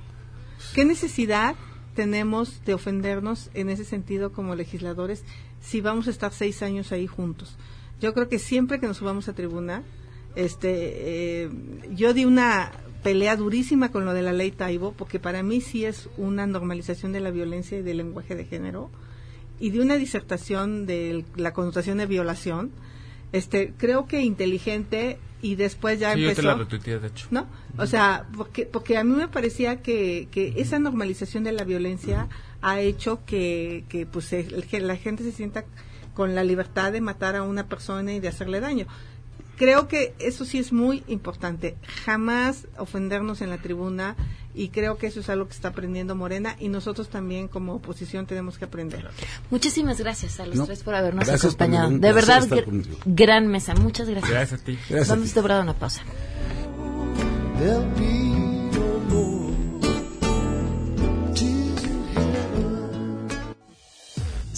¿Qué necesidad tenemos de ofendernos en ese sentido como legisladores si vamos a estar seis años ahí juntos? Yo creo que siempre que nos subamos a tribuna, este, eh, yo di una pelea durísima con lo de la ley Taibo, porque para mí sí es una normalización de la violencia y del lenguaje de género, y de una disertación de la connotación de violación. Este, creo que inteligente y después ya Sí, yo te empezó. la retuiteé, de hecho. ¿no? O sea, porque, porque a mí me parecía que, que esa normalización de la violencia ha hecho que, que pues el- que la gente se sienta con la libertad de matar a una persona y de hacerle daño. Creo que eso sí es muy importante. Jamás ofendernos en la tribuna y creo que eso es algo que está aprendiendo Morena y nosotros también como oposición tenemos que aprender. Muchísimas gracias a los No, tres por habernos acompañado. De verdad, gr- gran mesa. Muchas gracias. Gracias a ti. Gracias a Vamos ti. a una pausa.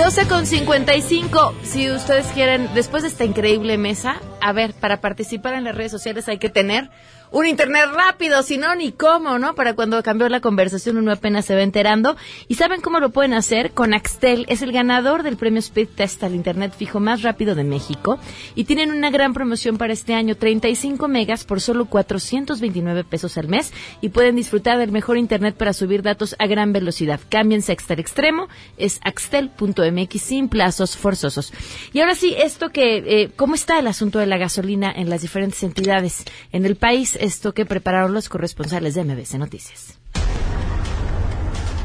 12 con 55. Si ustedes quieren, después de esta increíble mesa, a ver, para participar en las redes sociales hay que tener un internet rápido, si no, ni cómo, ¿no? Para cuando cambió la conversación uno apenas se va enterando. ¿Y saben cómo lo pueden hacer? Con Axtel. Es el ganador del premio Speed Test al internet fijo más rápido de México. Y tienen una gran promoción para este año, 35 megas por solo 429 pesos al mes. Y pueden disfrutar del mejor internet para subir datos a gran velocidad. Cámbiense a Axtel Extremo. Es axtel.mx sin plazos forzosos. Y ahora sí, esto que, eh, ¿cómo está el asunto de la gasolina en las diferentes entidades en el país? Esto que prepararon los corresponsales de MBC Noticias.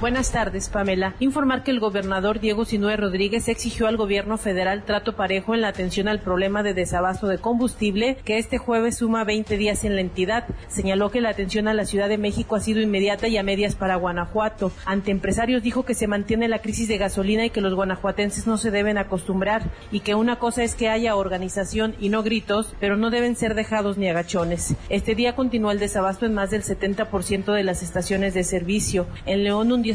Buenas tardes, Pamela. Informar que el gobernador Diego Sinue Rodríguez exigió al gobierno federal trato parejo en la atención al problema de desabasto de combustible que este jueves suma 20 días en la entidad. Señaló que la atención a la Ciudad de México ha sido inmediata y a medias para Guanajuato. Ante empresarios dijo que se mantiene la crisis de gasolina y que los guanajuatenses no se deben acostumbrar y que una cosa es que haya organización y no gritos, pero no deben ser dejados ni agachones. Este día continuó el desabasto en más del 70% de las estaciones de servicio. En León un 10%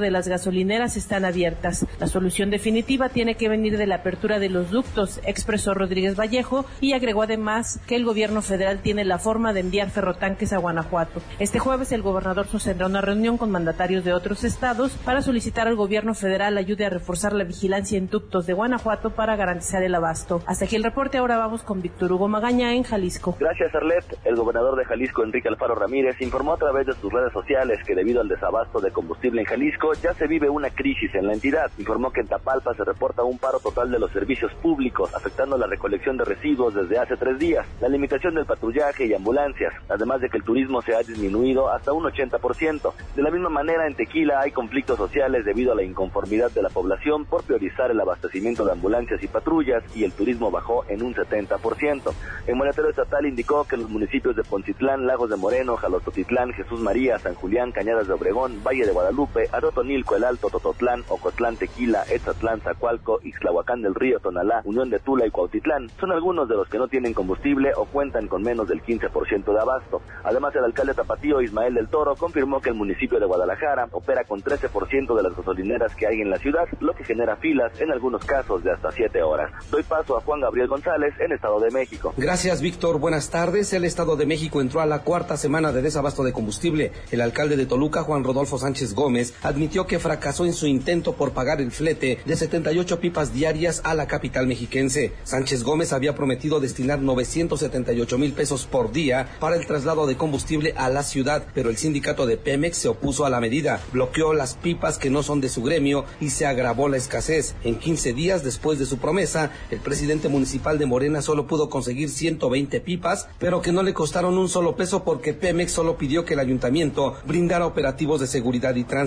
de las gasolineras están abiertas. La solución definitiva tiene que venir de la apertura de los ductos, expresó Rodríguez Vallejo y agregó además que el gobierno federal tiene la forma de enviar ferrotanques a Guanajuato. Este jueves el gobernador sostendrá una reunión con mandatarios de otros estados para solicitar al gobierno federal ayude a reforzar la vigilancia en ductos de Guanajuato para garantizar el abasto. Hasta aquí el reporte, ahora vamos con Víctor Hugo Magaña en Jalisco. Gracias, Arlet. El gobernador de Jalisco, Enrique Alfaro Ramírez, informó a través de sus redes sociales que debido al desabasto de combustible en Jalisco ya se vive una crisis en la entidad. Informó que en Tapalpa se reporta un paro total de los servicios públicos, afectando la recolección de residuos desde hace tres días, la limitación del patrullaje y ambulancias, además de que el turismo se ha disminuido hasta un 80%. De la misma manera, en Tequila hay conflictos sociales debido a la inconformidad de la población por priorizar el abastecimiento de ambulancias y patrullas y el turismo bajó en un 70%. El monetario estatal indicó que los municipios de Poncitlán, Lagos de Moreno, Jalostotitlán, Jesús María, San Julián, Cañadas de Obregón, Valle de Guadalupe, Arotonilco, El Alto, Tototlán, Ocotlán, Tequila, Etzatlán, Zacualco, Ixtlahuacán del Río, Tonalá, Unión de Tula y Cuautitlán son algunos de los que no tienen combustible o cuentan con menos del 15% de abasto. Además, el alcalde tapatío Ismael del Toro confirmó que el municipio de Guadalajara opera con 13% de las gasolineras que hay en la ciudad, lo que genera filas en algunos casos de hasta 7 horas. Doy paso a Juan Gabriel González en Estado de México. Gracias, Víctor. Buenas tardes. El Estado de México entró a la cuarta semana de desabasto de combustible. El alcalde de Toluca, Juan Rodolfo Sánchez Gómez, admitió que fracasó en su intento por pagar el flete de 78 pipas diarias a la capital mexiquense. Sánchez Gómez había prometido destinar 978 mil pesos por día para el traslado de combustible a la ciudad, pero el sindicato de Pemex se opuso a la medida, bloqueó las pipas que no son de su gremio y se agravó la escasez. En 15 días después de su promesa, el presidente municipal de Morena solo pudo conseguir 120 pipas, pero que no le costaron un solo peso porque Pemex solo pidió que el ayuntamiento brindara operativos de seguridad y tránsito.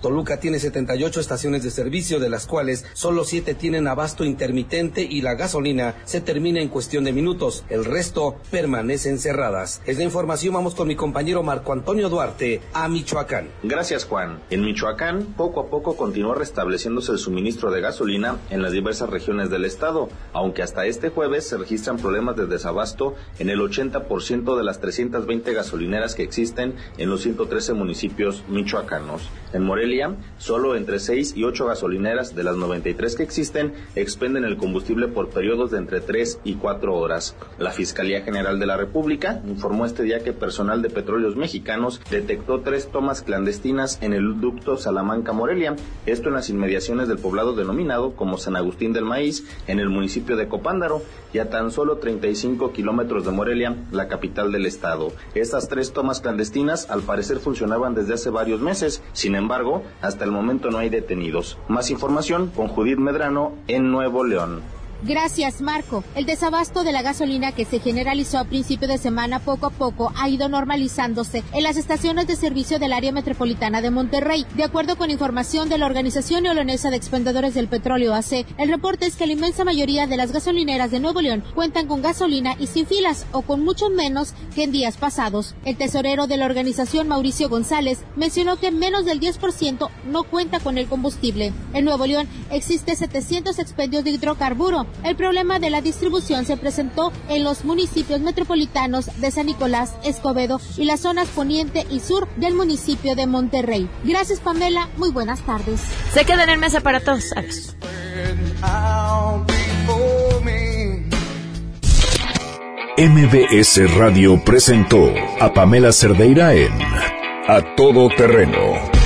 Toluca tiene 78 estaciones de servicio, de las cuales solo 7 tienen abasto intermitente y la gasolina se termina en cuestión de minutos. El resto permanecen cerradas. Es la información, vamos con mi compañero Marco Antonio Duarte a Michoacán. Gracias, Juan. En Michoacán, poco a poco continúa restableciéndose el suministro de gasolina en las diversas regiones del estado, aunque hasta este jueves se registran problemas de desabasto en el 80% de las 320 gasolineras que existen en los 113 municipios michoacanos. En Morelia, solo entre 6 y 8 gasolineras de las 93 que existen expenden el combustible por periodos de entre 3 y 4 horas. La Fiscalía General de la República informó este día que personal de petróleos mexicanos detectó tres tomas clandestinas en el ducto Salamanca-Morelia, esto en las inmediaciones del poblado denominado como San Agustín del Maíz, en el municipio de Copándaro, y a tan solo 35 kilómetros de Morelia, la capital del estado. Estas tres tomas clandestinas al parecer funcionaban desde hace varios meses, sin embargo, hasta el momento no hay detenidos. Más información con Judith Medrano en Nuevo León. Gracias, Marco. El desabasto de la gasolina que se generalizó a principio de semana poco a poco ha ido normalizándose en las estaciones de servicio del área metropolitana de Monterrey. De acuerdo con información de la Organización Neolonesa de Expendedores del Petróleo AC, el reporte es que la inmensa mayoría de las gasolineras de Nuevo León cuentan con gasolina y sin filas o con mucho menos que en días pasados. El tesorero de la organización, Mauricio González, mencionó que menos del 10% no cuenta con el combustible. En Nuevo León existe 700 expendios de hidrocarburo el problema de la distribución se presentó en los municipios metropolitanos de San Nicolás, Escobedo y las zonas poniente y sur del municipio de Monterrey. Gracias Pamela, muy buenas tardes. Se quedan en mesa para todos. Adiós. MBS Radio presentó a Pamela Cerdeira en A Todo Terreno.